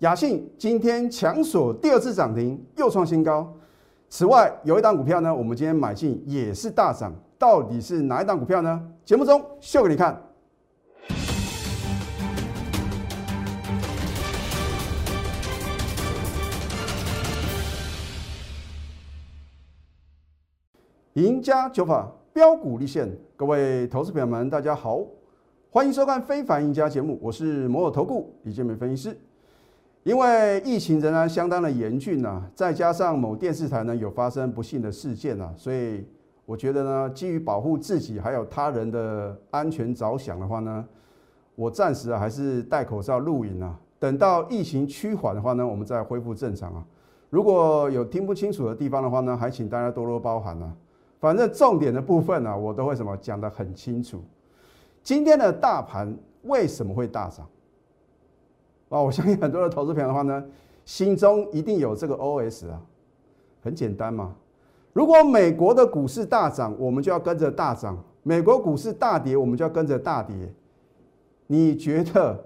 雅信今天强锁第二次涨停，又创新高。此外，有一档股票呢，我们今天买进也是大涨，到底是哪一档股票呢？节目中秀给你看。赢家九法标股立现，各位投资朋友们，大家好，欢迎收看《非凡赢家》节目，我是摩尔投顾李建明分析师。因为疫情仍然相当的严峻呐，再加上某电视台呢有发生不幸的事件呐，所以我觉得呢，基于保护自己还有他人的安全着想的话呢，我暂时啊还是戴口罩录影啊，等到疫情趋缓的话呢，我们再恢复正常啊。如果有听不清楚的地方的话呢，还请大家多多包涵啊。反正重点的部分呢，我都会什么讲得很清楚。今天的大盘为什么会大涨？啊，我相信很多的投资朋友的话呢，心中一定有这个 OS 啊，很简单嘛。如果美国的股市大涨，我们就要跟着大涨；美国股市大跌，我们就要跟着大跌。你觉得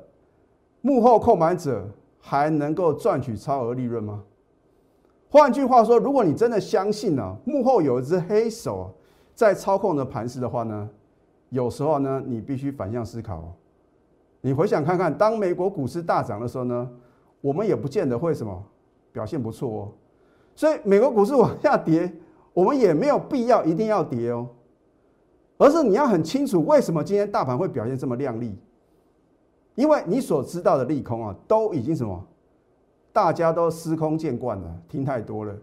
幕后购买者还能够赚取超额利润吗？换句话说，如果你真的相信呢，幕后有一只黑手在操控的盘势的话呢，有时候呢，你必须反向思考。你回想看看，当美国股市大涨的时候呢，我们也不见得会什么表现不错哦。所以美国股市往下跌，我们也没有必要一定要跌哦，而是你要很清楚为什么今天大盘会表现这么亮丽，因为你所知道的利空啊，都已经什么？大家都司空见惯了，听太多了。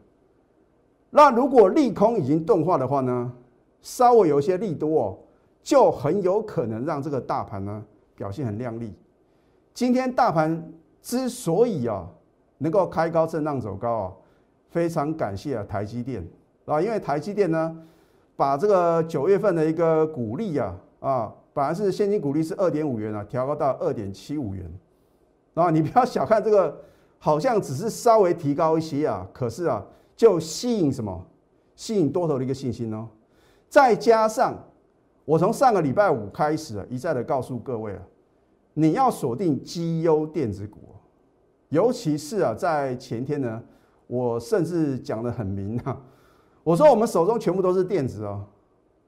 那如果利空已经钝化的话呢，稍微有一些利多哦，就很有可能让这个大盘呢表现很亮丽。今天大盘之所以啊能够开高震荡走高啊，非常感谢啊台积电啊，因为台积电呢把这个九月份的一个股利啊啊，本来是现金股利是二点五元啊，调高到二点七五元啊，你不要小看这个。好像只是稍微提高一些啊，可是啊，就吸引什么？吸引多头的一个信心哦。再加上我从上个礼拜五开始啊，一再的告诉各位啊，你要锁定绩优电子股，尤其是啊，在前天呢，我甚至讲的很明啊，我说我们手中全部都是电子哦，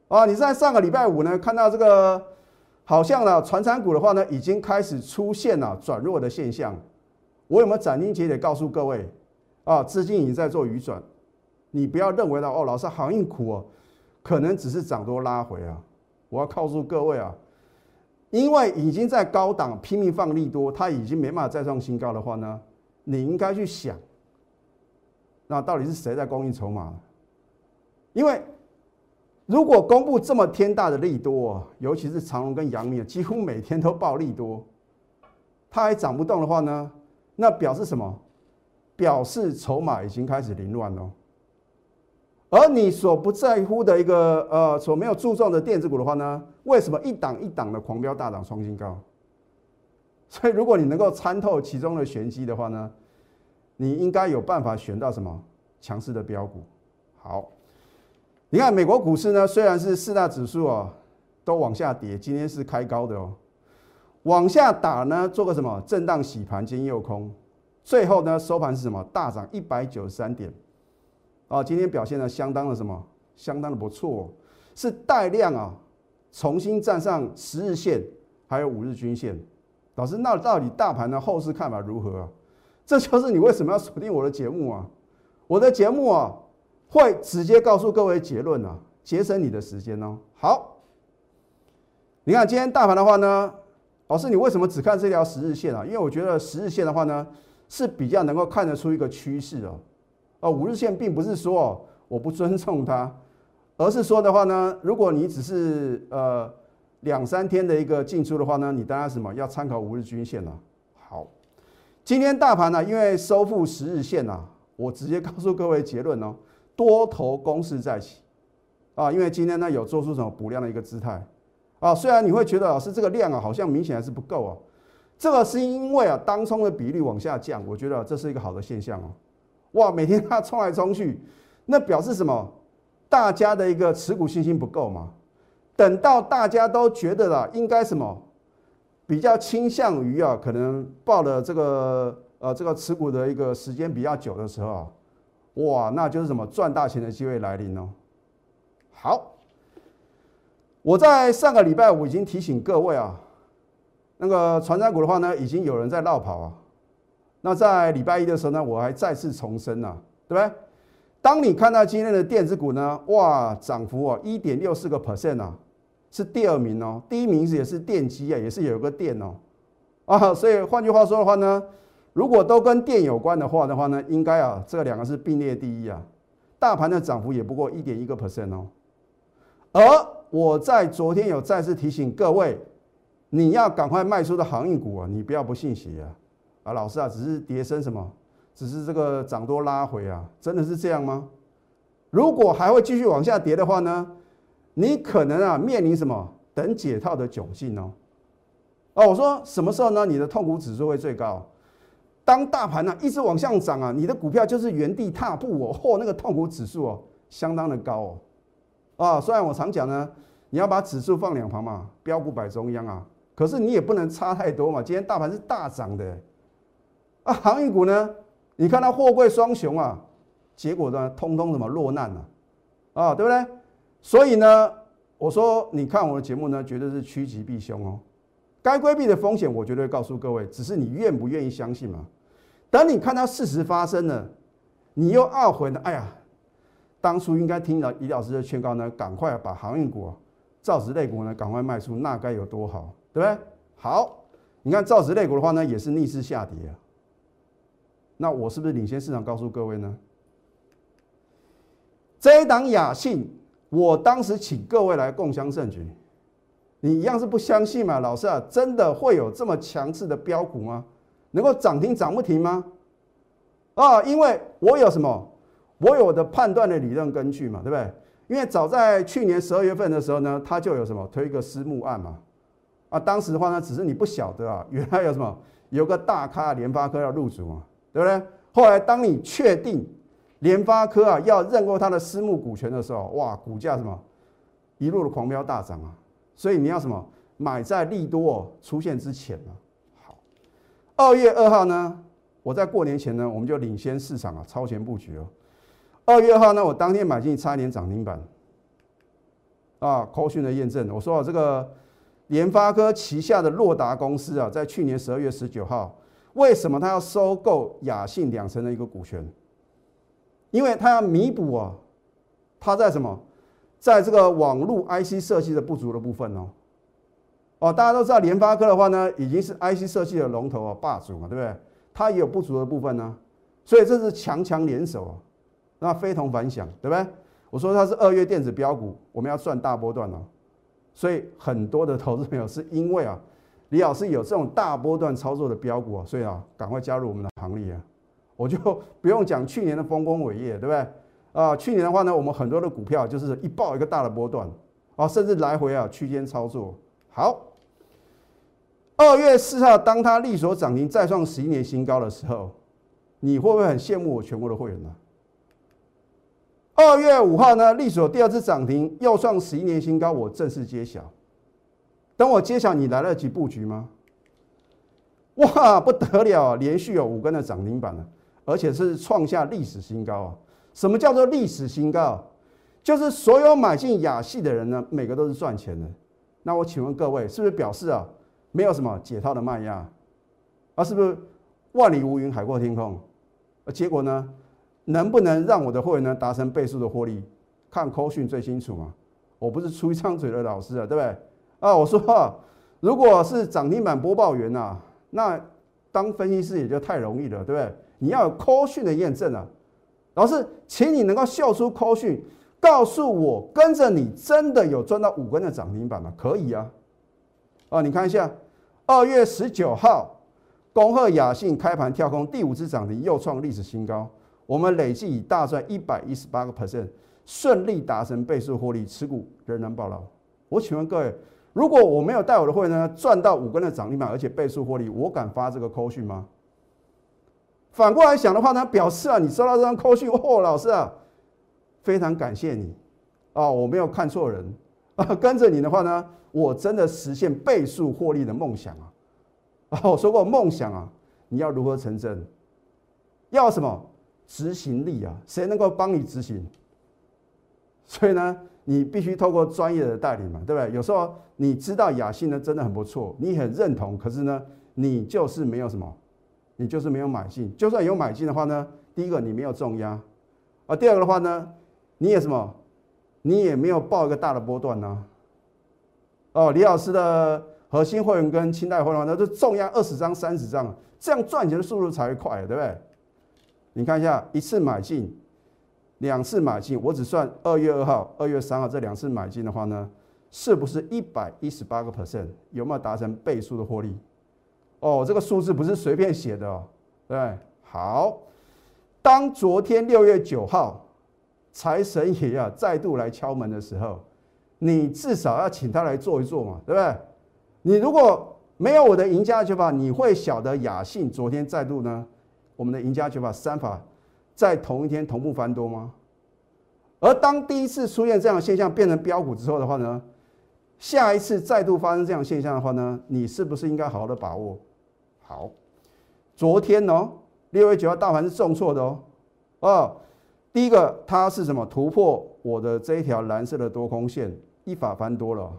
啊，你在上个礼拜五呢，看到这个好像呢，传产股的话呢，已经开始出现了转弱的现象。我有没有斩钉截铁告诉各位啊？资金已经在做余转，你不要认为到哦，老师行业苦哦，可能只是涨多拉回啊。我要告诉各位啊，因为已经在高档拼命放利多，它已经没办法再创新高的话呢，你应该去想，那到底是谁在供应筹码？因为如果公布这么天大的利多，尤其是长隆跟阳明，几乎每天都爆利多，它还涨不动的话呢？那表示什么？表示筹码已经开始凌乱了。而你所不在乎的一个呃，所没有注重的电子股的话呢？为什么一档一档的狂飙大涨创新高？所以如果你能够参透其中的玄机的话呢，你应该有办法选到什么强势的标股。好，你看美国股市呢，虽然是四大指数啊都往下跌，今天是开高的哦。往下打呢，做个什么震荡洗盘兼诱空，最后呢收盘是什么大涨一百九十三点，啊，今天表现的相当的什么，相当的不错，是带量啊，重新站上十日线，还有五日均线。老师，那到底大盘的后市看法如何啊？这就是你为什么要锁定我的节目啊？我的节目啊，会直接告诉各位结论啊，节省你的时间哦。好，你看今天大盘的话呢？老师，你为什么只看这条十日线啊？因为我觉得十日线的话呢，是比较能够看得出一个趋势哦。哦，五日线并不是说我不尊重它，而是说的话呢，如果你只是呃两三天的一个进出的话呢，你当然什么要参考五日均线了。好，今天大盘呢，因为收复十日线啊，我直接告诉各位结论哦，多头攻势再起啊，因为今天呢有做出什么补量的一个姿态。啊，虽然你会觉得老师这个量啊好像明显还是不够啊，这个是因为啊当冲的比率往下降，我觉得这是一个好的现象哦。哇，每天它冲来冲去，那表示什么？大家的一个持股信心不够嘛？等到大家都觉得了应该什么比较倾向于啊可能报了这个呃这个持股的一个时间比较久的时候啊，哇，那就是什么赚大钱的机会来临哦。好，我在上个礼拜五已经提醒各位啊，那个传山股的话呢，已经有人在绕跑啊。那在礼拜一的时候呢，我还再次重申了，对不对？当你看到今天的电子股呢，哇，涨幅啊一点六四个 percent 啊，是第二名哦，第一名也是电机啊，也是有个电哦，啊，所以换句话说的话呢，如果都跟电有关的话的话呢，应该啊这两个是并列第一啊，大盘的涨幅也不过一点一个 percent 哦，而我在昨天有再次提醒各位，你要赶快卖出的航运股啊，你不要不信邪啊。啊，老师啊，只是跌升什么？只是这个涨多拉回啊，真的是这样吗？如果还会继续往下跌的话呢，你可能啊面临什么等解套的窘境哦。哦，我说什么时候呢？你的痛苦指数会最高？当大盘呢一直往上涨啊，你的股票就是原地踏步哦，嚯，那个痛苦指数哦相当的高哦。啊，虽然我常讲呢，你要把指数放两旁嘛，标股摆中央啊，可是你也不能差太多嘛。今天大盘是大涨的。啊，航运股呢？你看它货柜双雄啊，结果呢，通通什么落难了啊，对不对？所以呢，我说你看我的节目呢，绝对是趋吉避凶哦。该规避的风险，我绝对告诉各位，只是你愿不愿意相信嘛？等你看到事实发生了，你又懊悔呢？哎呀，当初应该听了李老师的劝告呢，赶快把航运股、造纸类股呢，赶快卖出，那该有多好，对不对？好，你看造纸类股的话呢，也是逆势下跌啊。那我是不是领先市场？告诉各位呢？这一档雅信，我当时请各位来共襄盛举，你一样是不相信嘛？老师啊，真的会有这么强势的标股吗？能够涨停涨不停吗？啊，因为我有什么？我有的判断的理论根据嘛，对不对？因为早在去年十二月份的时候呢，他就有什么推一个私募案嘛。啊，当时的话呢，只是你不晓得啊，原来有什么有个大咖联发科要入主啊。对不对？后来当你确定联发科啊要认购它的私募股权的时候，哇，股价什么一路的狂飙大涨啊！所以你要什么买在利多出现之前啊。好，二月二号呢，我在过年前呢，我们就领先市场啊，超前布局哦。二月二号呢，我当天买进差一点涨停板啊。扣讯的验证，我说啊，这个联发科旗下的洛达公司啊，在去年十二月十九号。为什么他要收购雅信两成的一个股权？因为他要弥补啊，他在什么，在这个网络 IC 设计的不足的部分哦。哦，大家都知道联发科的话呢，已经是 IC 设计的龙头啊，霸主嘛，对不对？它也有不足的部分呢，所以这是强强联手啊，那非同凡响，对不对？我说它是二月电子标股，我们要赚大波段哦，所以很多的投资朋友是因为啊。李老师有这种大波段操作的标股啊，所以啊，赶快加入我们的行列啊！我就 不用讲去年的丰功伟业，对不对？啊，去年的话呢，我们很多的股票就是一爆一个大的波段啊，甚至来回啊区间操作。好，二月四号，当它力所涨停再创十一年新高的时候，你会不会很羡慕我全国的会员呢？二月五号呢，力所第二次涨停又创十一年新高，我正式揭晓。等我揭晓，你来得及布局吗？哇，不得了，连续有五根的涨停板了，而且是创下历史新高啊！什么叫做历史新高？就是所有买进雅系的人呢，每个都是赚钱的。那我请问各位，是不是表示啊，没有什么解套的卖压？啊，是不是万里无云，海阔天空？而结果呢，能不能让我的会员呢达成倍数的获利？看扣讯最清楚嘛！我不是出一张嘴的老师啊，对不对？啊，我说，如果是涨停板播报员呐，那当分析师也就太容易了，对不对？你要有 call 讯的验证啊。老师，请你能够秀出 call 讯，告诉我跟着你真的有赚到五根的涨停板吗？可以啊。啊，你看一下，二月十九号，恭贺雅信开盘跳空第五次涨停，又创历史新高。我们累计已大赚一百一十八个 percent，顺利达成倍数获利，持股仍然暴牢。我请问各位。如果我没有带我的会员呢，赚到五根的涨停板，而且倍数获利，我敢发这个扣讯吗？反过来想的话呢，表示啊，你收到这张扣讯，哦，老师啊，非常感谢你啊，我没有看错人啊，跟着你的话呢，我真的实现倍数获利的梦想啊！啊，我说过梦想啊，你要如何成真？要什么执行力啊？谁能够帮你执行？所以呢，你必须透过专业的代理嘛，对不对？有时候你知道雅信呢真的很不错，你很认同，可是呢，你就是没有什么，你就是没有买进。就算有买进的话呢，第一个你没有重压，啊，第二个的话呢，你也什么，你也没有报一个大的波段呢。哦，李老师的核心会员跟清代会员呢，就重压二十张、三十张，这样赚钱的速度才会快，对不对？你看一下，一次买进，两次买进，我只算二月二号、二月三号这两次买进的话呢，是不是一百一十八个 percent？有没有达成倍数的获利？哦，这个数字不是随便写的哦，对好，当昨天六月九号财神爷啊再度来敲门的时候，你至少要请他来坐一坐嘛，对不对？你如果没有我的赢家九法，你会晓得雅信昨天再度呢？我们的赢家九法三法在同一天同步翻多吗？而当第一次出现这样现象变成标股之后的话呢，下一次再度发生这样现象的话呢，你是不是应该好好的把握？好，昨天哦，六月九号大盘是重挫的哦，哦，第一个它是什么突破我的这一条蓝色的多空线，一法翻多了。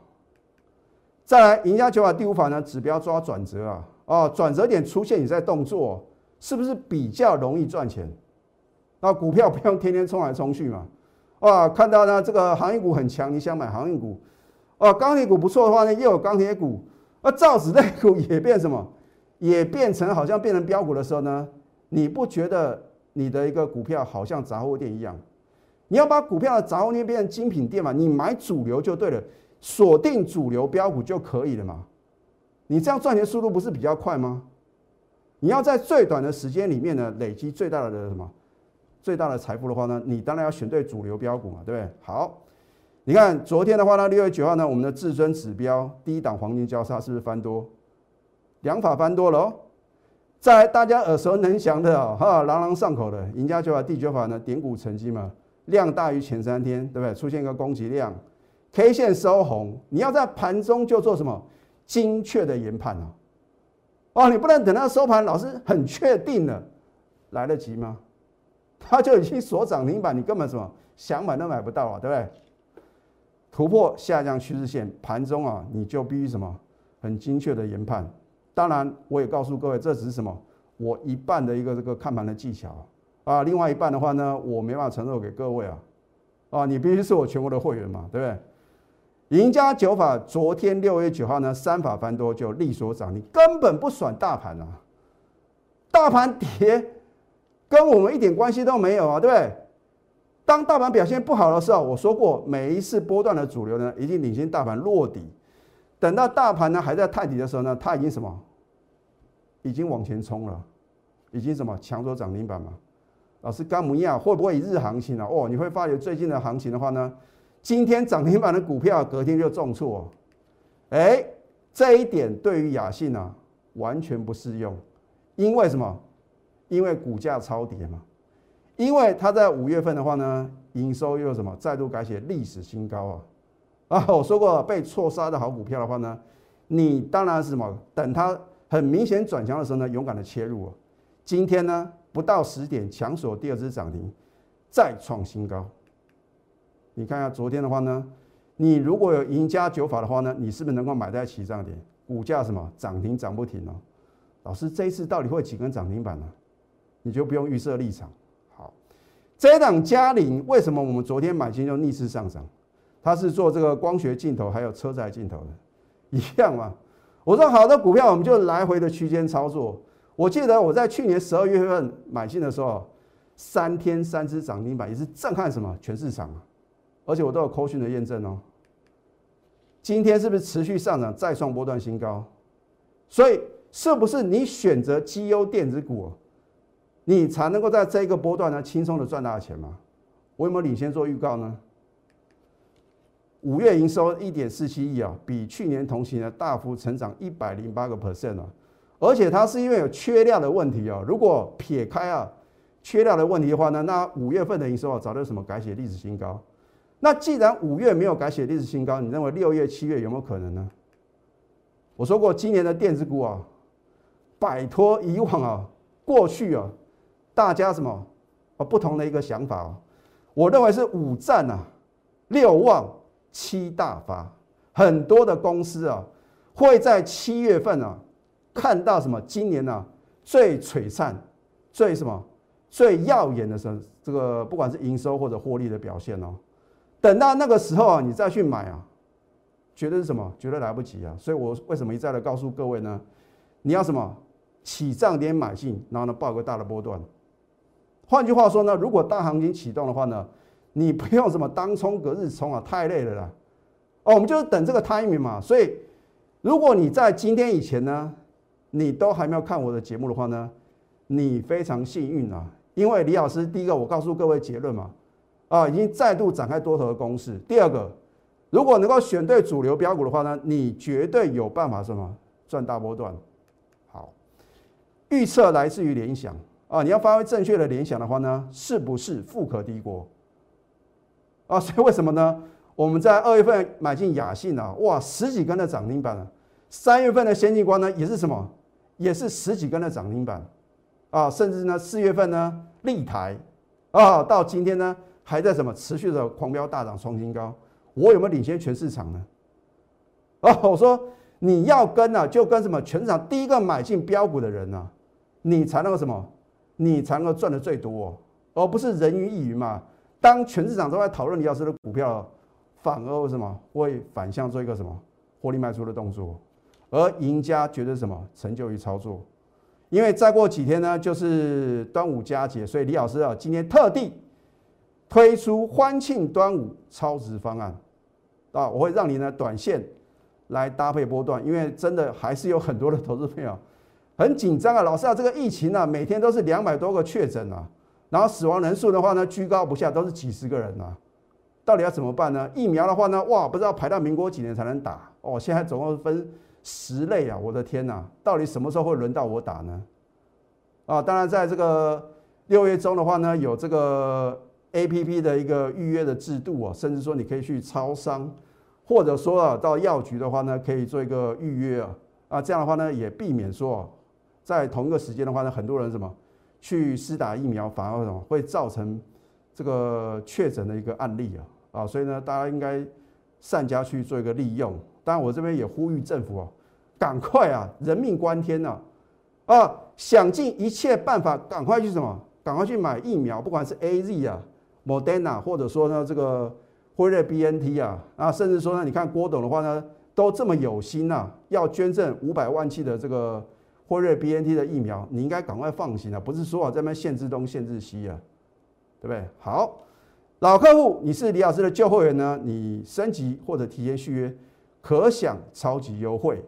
再来赢家九法第五法呢，指标抓转折啊，哦，转折点出现你在动作。是不是比较容易赚钱？那股票不用天天冲来冲去嘛？哇，看到呢这个航运股很强，你想买航运股？哦，钢铁股不错的话呢，又有钢铁股，那造纸类股也变什么？也变成好像变成标股的时候呢？你不觉得你的一个股票好像杂货店一样？你要把股票的杂货店变成精品店嘛？你买主流就对了，锁定主流标股就可以了嘛？你这样赚钱速度不是比较快吗？你要在最短的时间里面呢，累积最大的什么最大的财富的话呢，你当然要选对主流标股嘛，对不对？好，你看昨天的话呢，六月九号呢，我们的至尊指标低档黄金交叉是不是翻多？两法翻多了哦。再来大家耳熟能详的哈，朗朗上口的赢家九法第九法呢，点股成绩嘛，量大于前三天，对不对？出现一个攻击量，K 线收红，你要在盘中就做什么精确的研判啊？哦，你不能等到收盘，老师很确定了，来得及吗？他就已经锁涨停板，你根本什么想买都买不到啊，对不对？突破下降趋势线，盘中啊，你就必须什么很精确的研判。当然，我也告诉各位，这只是什么我一半的一个这个看盘的技巧啊，另外一半的话呢，我没办法承诺给各位啊，啊，你必须是我全国的会员嘛，对不对？赢家九法昨天六月九号呢，三法翻多就力所涨，你根本不算大盘啊，大盘跌跟我们一点关系都没有啊，对不对？当大盘表现不好的时候，我说过每一次波段的主流呢，已经领先大盘落底，等到大盘呢还在探底的时候呢，它已经什么？已经往前冲了，已经什么抢走涨停板嘛？老师，干姆亚会不会日行情啊？哦，你会发觉最近的行情的话呢？今天涨停板的股票，隔天就重挫，哎，这一点对于雅信啊完全不适用，因为什么？因为股价超跌嘛，因为它在五月份的话呢，营收又什么再度改写历史新高啊！啊，我说过被错杀的好股票的话呢，你当然是什么？等它很明显转强的时候呢，勇敢的切入啊！今天呢不到十点强锁第二支涨停，再创新高。你看一下昨天的话呢，你如果有赢家九法的话呢，你是不是能够买在起涨点？股价什么涨停涨不停哦？老师这一次到底会几根涨停板呢？你就不用预设立场。好，这一档嘉陵为什么我们昨天买进就逆势上涨？它是做这个光学镜头还有车载镜头的，一样嘛？我说好的股票我们就来回的区间操作。我记得我在去年十二月份买进的时候，三天三只涨停板也是震撼什么全市场啊！而且我都有扣讯的验证哦。今天是不是持续上涨，再创波段新高？所以是不是你选择绩优电子股，你才能够在这个波段呢轻松的赚大钱吗？我有没有领先做预告呢？五月营收一点四七亿啊，比去年同期呢大幅成长一百零八个 percent 啊！而且它是因为有缺料的问题啊，如果撇开啊缺料的问题的话呢，那五月份的营收啊早就什么改写历史新高。那既然五月没有改写历史新高，你认为六月、七月有没有可能呢？我说过，今年的电子股啊，摆脱以往啊过去啊大家什么啊不同的一个想法哦。我认为是五战啊六旺七大发，很多的公司啊会在七月份啊看到什么今年呢最璀璨、最什么最耀眼的时候，这个不管是营收或者获利的表现哦。等到那个时候啊，你再去买啊，绝对是什么？绝对来不及啊！所以我为什么一再的告诉各位呢？你要什么起涨点买进，然后呢报个大的波段。换句话说呢，如果大行情启动的话呢，你不用什么当冲隔日冲啊，太累了啦。哦，我们就是等这个 timing 嘛。所以如果你在今天以前呢，你都还没有看我的节目的话呢，你非常幸运啊，因为李老师第一个我告诉各位结论嘛。啊，已经再度展开多头的攻势。第二个，如果能够选对主流标股的话呢，你绝对有办法什么赚大波段。好，预测来自于联想啊，你要发挥正确的联想的话呢，是不是富可敌国？啊，所以为什么呢？我们在二月份买进雅信啊，哇，十几根的涨停板啊。三月份的先进光呢，也是什么？也是十几根的涨停板啊。甚至呢，四月份呢，立台啊，到今天呢。还在什么持续的狂飙大涨创新高？我有没有领先全市场呢？啊，我说你要跟啊，就跟什么全场第一个买进标股的人呢，你才能够什么？你才能够赚的最多，而不是人云亦云嘛。当全市场都在讨论李老师的股票，反而为什么会反向做一个什么获利卖出的动作？而赢家绝对什么成就于操作？因为再过几天呢，就是端午佳节，所以李老师啊，今天特地。推出欢庆端午超值方案啊！我会让你呢短线来搭配波段，因为真的还是有很多的投资朋友很紧张啊。老师啊，这个疫情啊，每天都是两百多个确诊啊，然后死亡人数的话呢居高不下，都是几十个人啊，到底要怎么办呢？疫苗的话呢，哇，不知道排到民国几年才能打哦。现在总共分十类啊，我的天哪，到底什么时候会轮到我打呢？啊，当然在这个六月中的话呢，有这个。A P P 的一个预约的制度啊，甚至说你可以去超商，或者说啊到药局的话呢，可以做一个预约啊啊这样的话呢，也避免说在同一个时间的话呢，很多人什么去施打疫苗，反而什么会造成这个确诊的一个案例啊啊，所以呢，大家应该善加去做一个利用。当然，我这边也呼吁政府啊，赶快啊，人命关天呐啊，想尽一切办法，赶快去什么，赶快去买疫苗，不管是 A Z 啊。Moderna 或者说呢，这个辉瑞 BNT 啊，啊，甚至说呢，你看郭董的话呢，都这么有心呐，要捐赠五百万剂的这个辉瑞 BNT 的疫苗，你应该赶快放行啊，不是说啊在那限制东限制西啊，对不对？好，老客户，你是李老师的旧会员呢，你升级或者提前续约，可享超级优惠，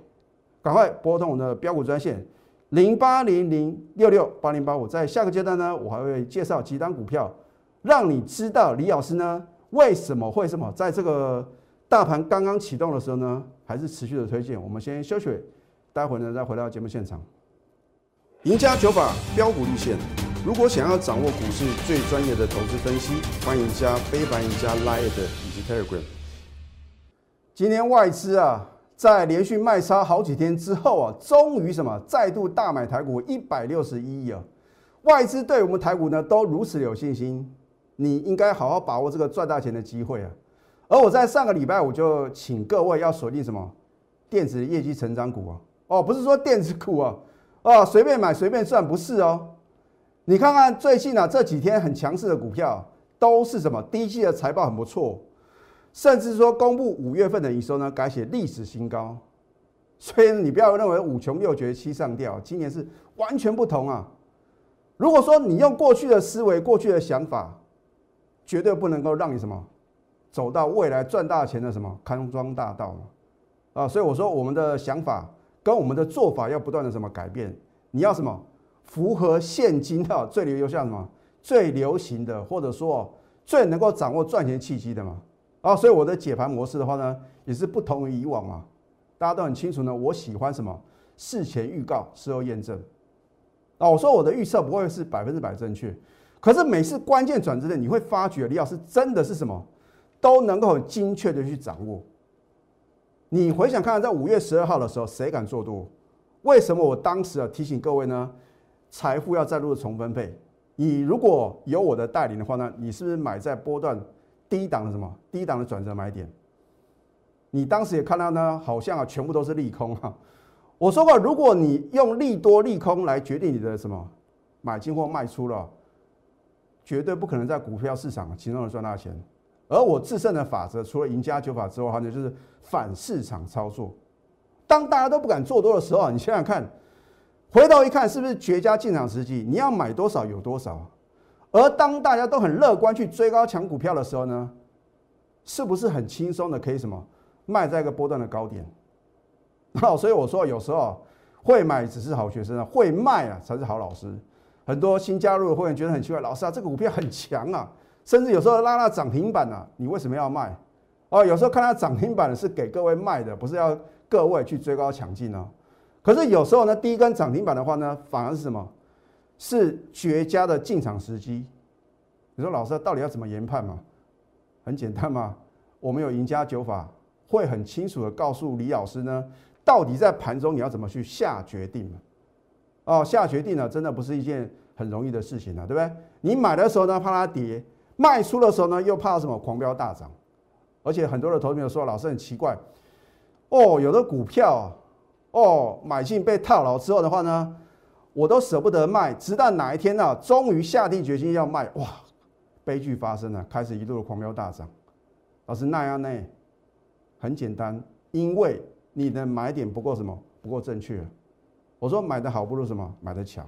赶快拨通我的标股专线零八零零六六八零八五，在下个阶段呢，我还会介绍几单股票。让你知道李老师呢为什么会什么在这个大盘刚刚启动的时候呢，还是持续的推荐。我们先休息，待会呢再回到节目现场。赢家九法标股立线，如果想要掌握股市最专业的投资分析，欢迎加非凡、赢家 Line 以及 Telegram。今天外资啊，在连续卖超好几天之后啊，终于什么再度大买台股一百六十一亿啊！外资对我们台股呢都如此有信心。你应该好好把握这个赚大钱的机会啊！而我在上个礼拜我就请各位要锁定什么电子业绩成长股啊！哦，不是说电子股啊，哦随便买随便赚，不是哦。你看看最近啊这几天很强势的股票，都是什么第一季的财报很不错，甚至说公布五月份的营收呢改写历史新高。所以你不要认为五穷六绝七上吊，今年是完全不同啊！如果说你用过去的思维、过去的想法，绝对不能够让你什么走到未来赚大钱的什么康庄大道啊！所以我说我们的想法跟我们的做法要不断的什么改变。你要什么符合现今的最流行什么最流行的，或者说最能够掌握赚钱契机的嘛啊！所以我的解盘模式的话呢，也是不同于以往嘛。大家都很清楚呢，我喜欢什么事前预告，事后验证啊！我说我的预测不会是百分之百正确。可是每次关键转折点，你会发觉李老师真的是什么都能够很精确的去掌握。你回想看看，在五月十二号的时候，谁敢做多？为什么我当时啊提醒各位呢？财富要再度的重分配。你如果有我的带领的话呢，你是不是买在波段低档的什么低档的转折买点？你当时也看到呢，好像啊全部都是利空哈。我说过，如果你用利多利空来决定你的什么买进或卖出了，绝对不可能在股票市场其中的赚大钱。而我制胜的法则，除了赢家九法之外，还有就是反市场操作。当大家都不敢做多的时候，你想想看，回头一看，是不是绝佳进场时机？你要买多少有多少。而当大家都很乐观去追高抢股票的时候呢，是不是很轻松的可以什么卖在一个波段的高点？好，所以我说有时候会买只是好学生啊，会卖啊才是好老师。很多新加入的会员觉得很奇怪，老师啊，这个股票很强啊，甚至有时候拉拉涨停板啊，你为什么要卖？哦，有时候看它涨停板是给各位卖的，不是要各位去追高抢进哦。可是有时候呢，第一根涨停板的话呢，反而是什么？是绝佳的进场时机。你说老师到底要怎么研判嘛？很简单嘛，我们有赢家九法，会很清楚的告诉李老师呢。到底在盘中你要怎么去下决定哦，下决定呢，真的不是一件很容易的事情啊，对不对？你买的时候呢，怕它跌；卖出的时候呢，又怕什么狂飙大涨。而且很多的投资者说，老师很奇怪，哦，有的股票哦，买进被套牢之后的话呢，我都舍不得卖，直到哪一天呢，终于下定决心要卖，哇，悲剧发生了，开始一路的狂飙大涨。老师那样呢？很简单，因为。你的买点不够什么？不够正确。我说买的好不如什么？买的巧。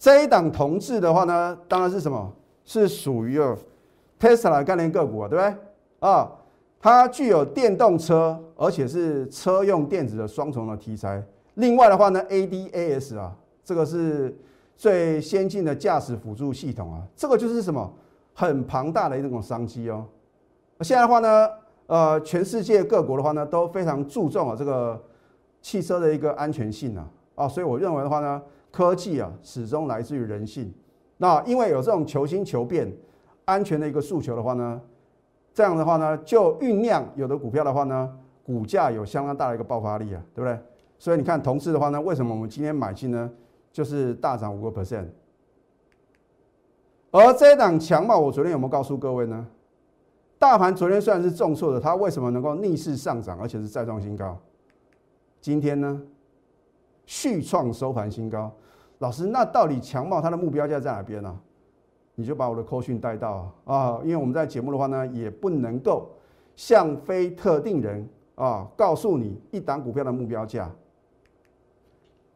这一档同志的话呢，当然是什么？是属于哦，Tesla 概念个股啊，对不对？啊，它具有电动车，而且是车用电子的双重的题材。另外的话呢，ADAS 啊，这个是最先进的驾驶辅助系统啊，这个就是什么？很庞大的一种商机哦。现在的话呢？呃，全世界各国的话呢，都非常注重啊这个汽车的一个安全性啊，啊，所以我认为的话呢，科技啊始终来自于人性。那因为有这种求新求变、安全的一个诉求的话呢，这样的话呢，就酝酿有的股票的话呢，股价有相当大的一个爆发力啊，对不对？所以你看，同时的话呢，为什么我们今天买进呢？就是大涨五个 percent。而这一档强嘛，我昨天有没有告诉各位呢？大盘昨天虽然是重挫的，它为什么能够逆势上涨，而且是再创新高？今天呢，续创收盘新高。老师，那到底强茂它的目标价在哪边呢？你就把我的扣讯带到啊，因为我们在节目的话呢，也不能够向非特定人啊告诉你一档股票的目标价，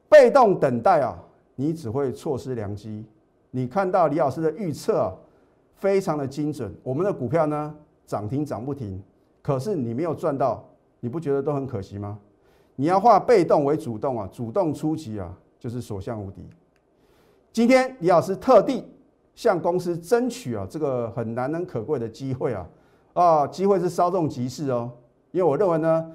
被动等待啊，你只会错失良机。你看到李老师的预测非常的精准，我们的股票呢？涨停涨不停，可是你没有赚到，你不觉得都很可惜吗？你要化被动为主动啊，主动出击啊，就是所向无敌。今天李老师特地向公司争取啊，这个很难能可贵的机会啊，啊，机会是稍纵即逝哦。因为我认为呢，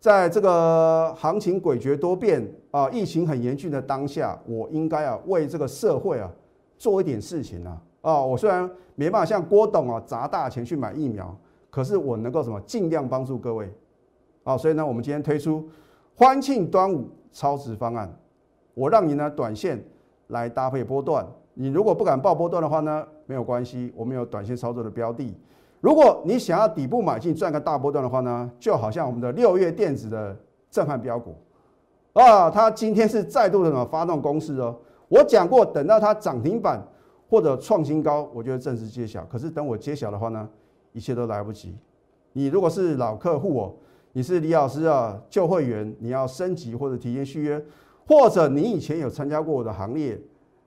在这个行情诡谲多变啊，疫情很严峻的当下，我应该啊为这个社会啊做一点事情啊。啊，我虽然没办法像郭董啊砸大钱去买疫苗，可是我能够什么尽量帮助各位，啊，所以呢，我们今天推出欢庆端午超值方案，我让你呢短线来搭配波段，你如果不敢报波段的话呢，没有关系，我们有短线操作的标的。如果你想要底部买进赚个大波段的话呢，就好像我们的六月电子的震撼标股，啊，它今天是再度的什么发动攻势哦，我讲过，等到它涨停板。或者创新高，我觉得正式揭晓。可是等我揭晓的话呢，一切都来不及。你如果是老客户哦，你是李老师啊旧会员，你要升级或者提前续约，或者你以前有参加过我的行列，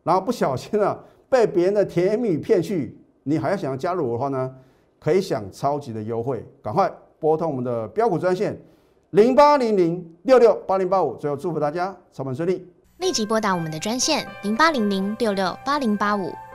然后不小心啊 被别人的甜言蜜语骗去，你还要想要加入我的话呢，可以享超级的优惠，赶快拨通我们的标股专线零八零零六六八零八五。最后祝福大家操盘顺利，立即拨打我们的专线零八零零六六八零八五。